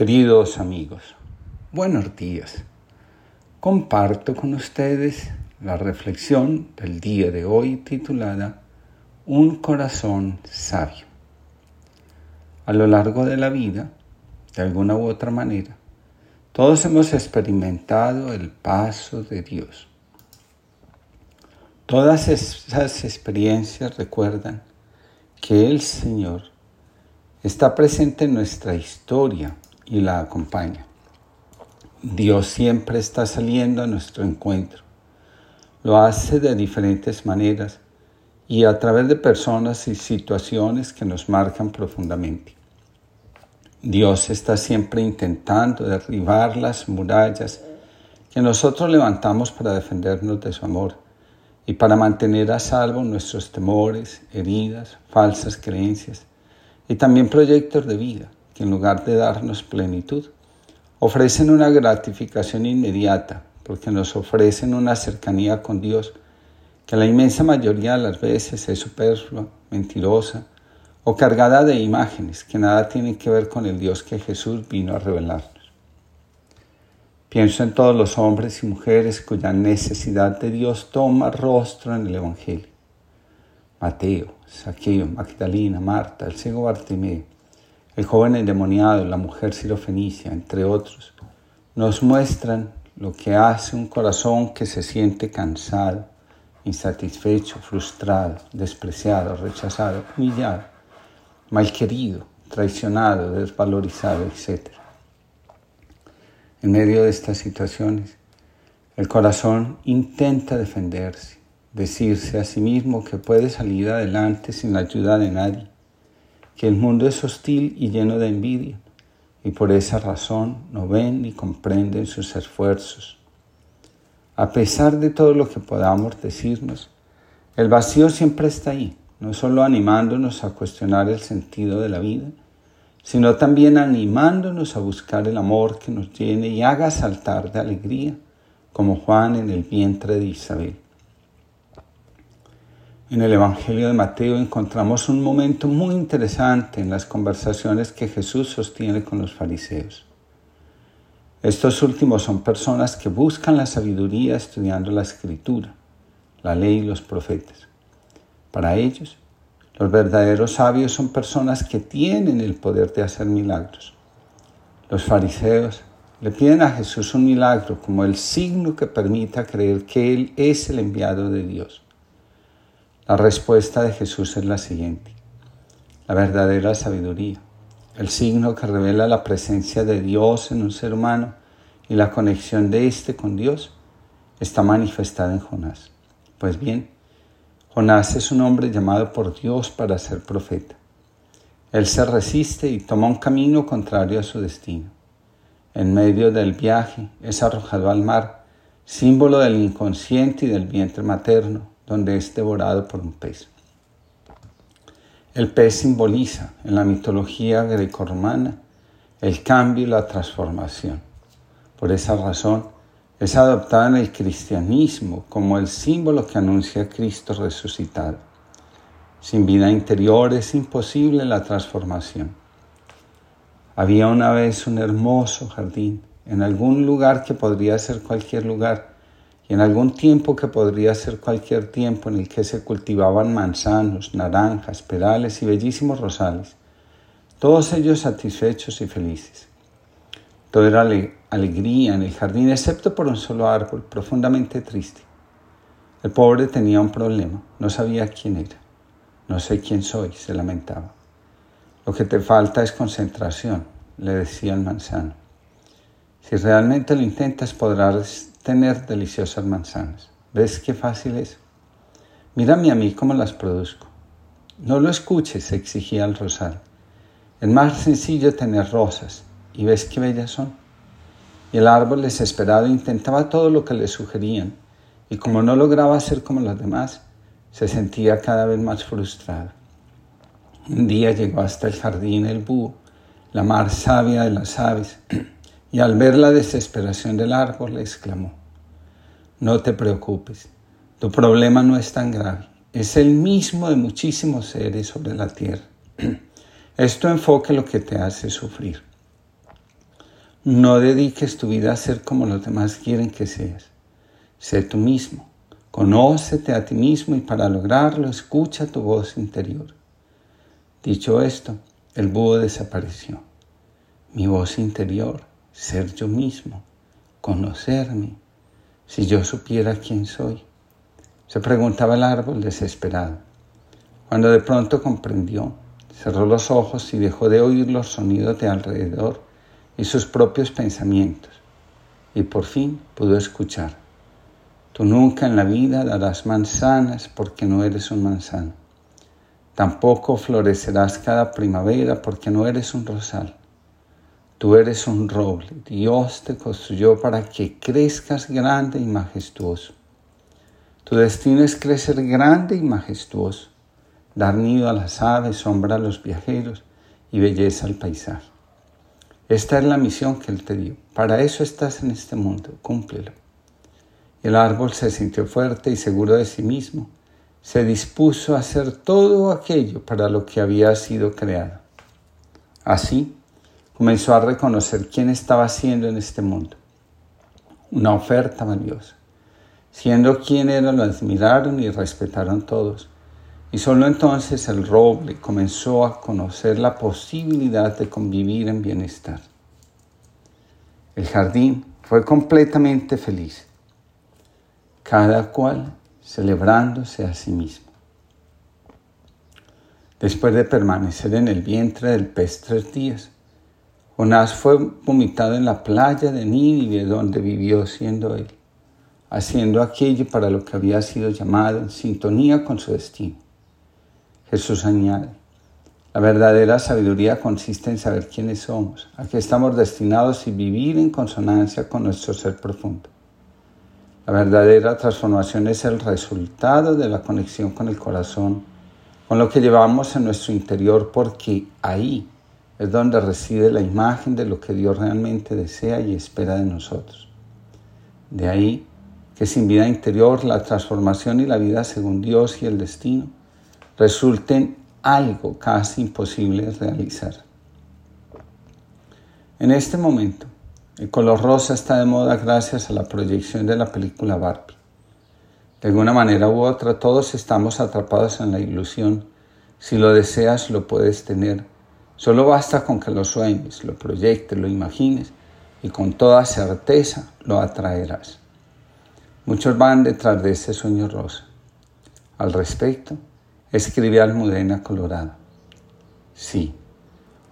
Queridos amigos, buenos días. Comparto con ustedes la reflexión del día de hoy titulada Un corazón sabio. A lo largo de la vida, de alguna u otra manera, todos hemos experimentado el paso de Dios. Todas esas experiencias recuerdan que el Señor está presente en nuestra historia y la acompaña. Dios siempre está saliendo a nuestro encuentro. Lo hace de diferentes maneras y a través de personas y situaciones que nos marcan profundamente. Dios está siempre intentando derribar las murallas que nosotros levantamos para defendernos de su amor y para mantener a salvo nuestros temores, heridas, falsas creencias y también proyectos de vida en lugar de darnos plenitud, ofrecen una gratificación inmediata, porque nos ofrecen una cercanía con Dios que la inmensa mayoría de las veces es superflua, mentirosa o cargada de imágenes que nada tienen que ver con el Dios que Jesús vino a revelarnos. Pienso en todos los hombres y mujeres cuya necesidad de Dios toma rostro en el Evangelio. Mateo, Saqueo, Magdalena, Marta, el ciego Bartimeo, el joven endemoniado, la mujer sirofenicia, entre otros, nos muestran lo que hace un corazón que se siente cansado, insatisfecho, frustrado, despreciado, rechazado, humillado, malquerido, traicionado, desvalorizado, etc. En medio de estas situaciones, el corazón intenta defenderse, decirse a sí mismo que puede salir adelante sin la ayuda de nadie que el mundo es hostil y lleno de envidia, y por esa razón no ven ni comprenden sus esfuerzos. A pesar de todo lo que podamos decirnos, el vacío siempre está ahí, no solo animándonos a cuestionar el sentido de la vida, sino también animándonos a buscar el amor que nos llene y haga saltar de alegría, como Juan en el vientre de Isabel. En el Evangelio de Mateo encontramos un momento muy interesante en las conversaciones que Jesús sostiene con los fariseos. Estos últimos son personas que buscan la sabiduría estudiando la escritura, la ley y los profetas. Para ellos, los verdaderos sabios son personas que tienen el poder de hacer milagros. Los fariseos le piden a Jesús un milagro como el signo que permita creer que Él es el enviado de Dios. La respuesta de Jesús es la siguiente. La verdadera sabiduría, el signo que revela la presencia de Dios en un ser humano y la conexión de éste con Dios, está manifestada en Jonás. Pues bien, Jonás es un hombre llamado por Dios para ser profeta. Él se resiste y toma un camino contrario a su destino. En medio del viaje es arrojado al mar, símbolo del inconsciente y del vientre materno, donde es devorado por un pez. El pez simboliza en la mitología grecorromana el cambio y la transformación. Por esa razón, es adoptada en el cristianismo como el símbolo que anuncia a Cristo resucitado. Sin vida interior es imposible la transformación. Había una vez un hermoso jardín en algún lugar que podría ser cualquier lugar, en algún tiempo que podría ser cualquier tiempo en el que se cultivaban manzanos, naranjas, perales y bellísimos rosales, todos ellos satisfechos y felices. Todo era alegría en el jardín, excepto por un solo árbol profundamente triste. El pobre tenía un problema, no sabía quién era. No sé quién soy, se lamentaba. Lo que te falta es concentración, le decía el manzano. Si realmente lo intentas podrás tener deliciosas manzanas. ¿Ves qué fácil es? Mírame a mí cómo las produzco. No lo escuches, exigía el rosal. Es más sencillo tener rosas y ves qué bellas son. Y el árbol desesperado intentaba todo lo que le sugerían y como no lograba ser como los demás, se sentía cada vez más frustrado. Un día llegó hasta el jardín el búho, la mar sabia de las aves, y al ver la desesperación del árbol le exclamó, no te preocupes, tu problema no es tan grave, es el mismo de muchísimos seres sobre la tierra. Es tu enfoque lo que te hace sufrir. No dediques tu vida a ser como los demás quieren que seas. Sé tú mismo. Conócete a ti mismo y para lograrlo escucha tu voz interior. Dicho esto, el búho desapareció. Mi voz interior, ser yo mismo, conocerme, si yo supiera quién soy. Se preguntaba el árbol desesperado. Cuando de pronto comprendió, cerró los ojos y dejó de oír los sonidos de alrededor y sus propios pensamientos, y por fin pudo escuchar. Tú nunca en la vida darás manzanas porque no eres un manzano. Tampoco florecerás cada primavera porque no eres un rosal. Tú eres un roble. Dios te construyó para que crezcas grande y majestuoso. Tu destino es crecer grande y majestuoso, dar nido a las aves, sombra a los viajeros y belleza al paisaje. Esta es la misión que Él te dio. Para eso estás en este mundo. Cúmplelo. El árbol se sintió fuerte y seguro de sí mismo. Se dispuso a hacer todo aquello para lo que había sido creado. Así, comenzó a reconocer quién estaba haciendo en este mundo. Una oferta valiosa. Siendo quien era, lo admiraron y respetaron todos. Y solo entonces el roble comenzó a conocer la posibilidad de convivir en bienestar. El jardín fue completamente feliz, cada cual celebrándose a sí mismo. Después de permanecer en el vientre del pez tres días, Jonás fue vomitado en la playa de Nínive donde vivió siendo él, haciendo aquello para lo que había sido llamado en sintonía con su destino. Jesús añade, la verdadera sabiduría consiste en saber quiénes somos, a qué estamos destinados y vivir en consonancia con nuestro ser profundo. La verdadera transformación es el resultado de la conexión con el corazón, con lo que llevamos en nuestro interior, porque ahí es donde reside la imagen de lo que Dios realmente desea y espera de nosotros. De ahí que sin vida interior la transformación y la vida según Dios y el destino resulten algo casi imposible de realizar. En este momento, el color rosa está de moda gracias a la proyección de la película Barbie. De alguna manera u otra, todos estamos atrapados en la ilusión. Si lo deseas, lo puedes tener. Solo basta con que lo sueñes, lo proyectes, lo imagines y con toda certeza lo atraerás. Muchos van detrás de ese sueño rosa. Al respecto, escribe Almudena Colorado. Sí,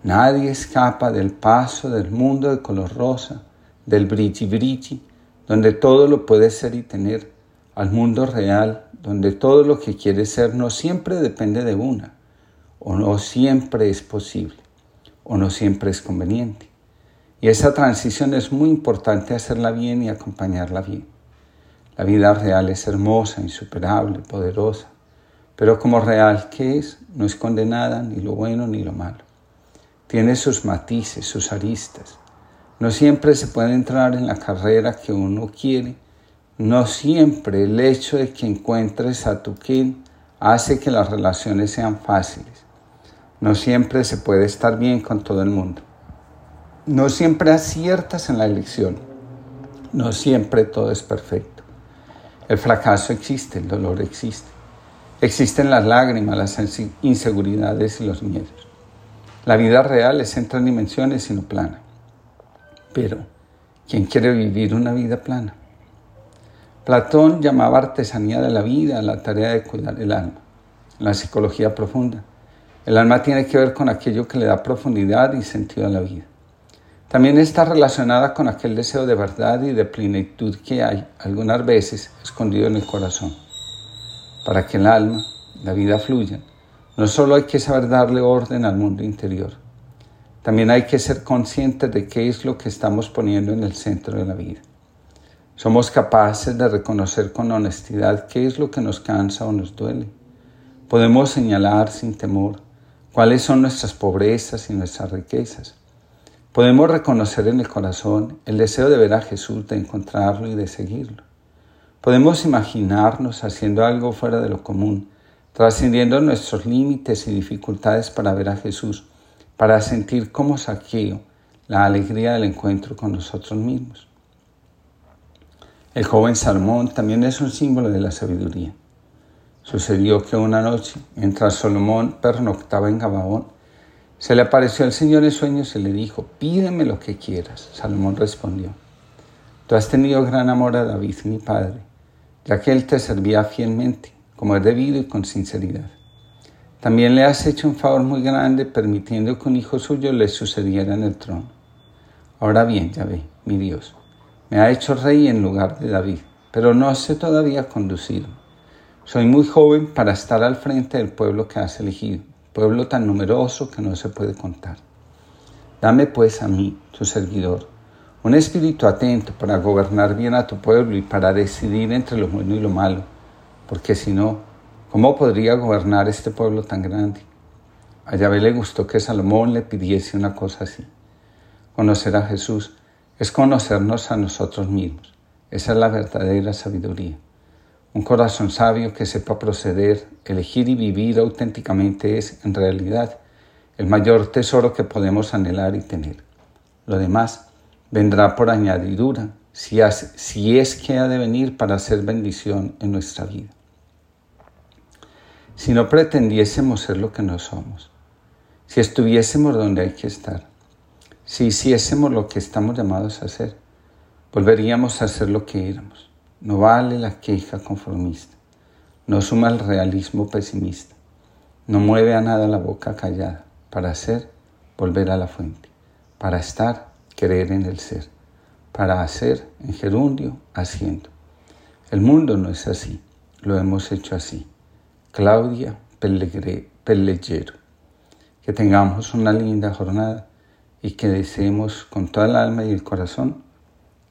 nadie escapa del paso del mundo de color rosa, del brilli brilli, donde todo lo puede ser y tener, al mundo real, donde todo lo que quiere ser no siempre depende de una, o no siempre es posible, o no siempre es conveniente. Y esa transición es muy importante hacerla bien y acompañarla bien. La vida real es hermosa, insuperable, poderosa, pero como real que es, no es condenada ni lo bueno ni lo malo. Tiene sus matices, sus aristas. No siempre se puede entrar en la carrera que uno quiere. No siempre el hecho de que encuentres a tu quien hace que las relaciones sean fáciles. No siempre se puede estar bien con todo el mundo. No siempre aciertas en la elección. No siempre todo es perfecto. El fracaso existe, el dolor existe. Existen las lágrimas, las inseguridades y los miedos. La vida real es en tres dimensiones y no plana. Pero, ¿quién quiere vivir una vida plana? Platón llamaba artesanía de la vida la tarea de cuidar el alma, la psicología profunda. El alma tiene que ver con aquello que le da profundidad y sentido a la vida. También está relacionada con aquel deseo de verdad y de plenitud que hay algunas veces escondido en el corazón para que el alma, la vida fluya, no solo hay que saber darle orden al mundo interior, también hay que ser conscientes de qué es lo que estamos poniendo en el centro de la vida. Somos capaces de reconocer con honestidad qué es lo que nos cansa o nos duele. Podemos señalar sin temor cuáles son nuestras pobrezas y nuestras riquezas. Podemos reconocer en el corazón el deseo de ver a Jesús, de encontrarlo y de seguirlo. Podemos imaginarnos haciendo algo fuera de lo común, trascendiendo nuestros límites y dificultades para ver a Jesús, para sentir como saqueo la alegría del encuentro con nosotros mismos. El joven Salomón también es un símbolo de la sabiduría. Sucedió que una noche, mientras Salomón pernoctaba en Gabaón, se le apareció el Señor en sueños y le dijo, pídeme lo que quieras. Salomón respondió, tú has tenido gran amor a David, mi padre, ya que él te servía fielmente, como es debido y con sinceridad. También le has hecho un favor muy grande permitiendo que un hijo suyo le sucediera en el trono. Ahora bien, ya ve, mi Dios, me ha hecho rey en lugar de David, pero no sé todavía conducirlo. Soy muy joven para estar al frente del pueblo que has elegido, pueblo tan numeroso que no se puede contar. Dame pues a mí, tu servidor, un espíritu atento para gobernar bien a tu pueblo y para decidir entre lo bueno y lo malo, porque si no, ¿cómo podría gobernar este pueblo tan grande? A Yahvé le gustó que Salomón le pidiese una cosa así. Conocer a Jesús es conocernos a nosotros mismos. Esa es la verdadera sabiduría. Un corazón sabio que sepa proceder, elegir y vivir auténticamente es, en realidad, el mayor tesoro que podemos anhelar y tener. Lo demás vendrá por añadidura, si, es que ha de venir para hacer bendición en nuestra vida. Si no pretendiésemos ser lo que no somos, si estuviésemos donde hay que estar, si hiciésemos lo que estamos llamados a hacer, volveríamos a ser lo que éramos. No vale la queja conformista, no suma el realismo pesimista, no mueve a nada la boca callada. Para hacer, volver a la fuente. Para estar, creer en el ser. Para hacer, en gerundio, haciendo. El mundo no es así, lo hemos hecho así. Claudia Pellegero. Que tengamos una linda jornada y que deseemos con toda el alma y el corazón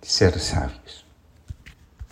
ser sabios.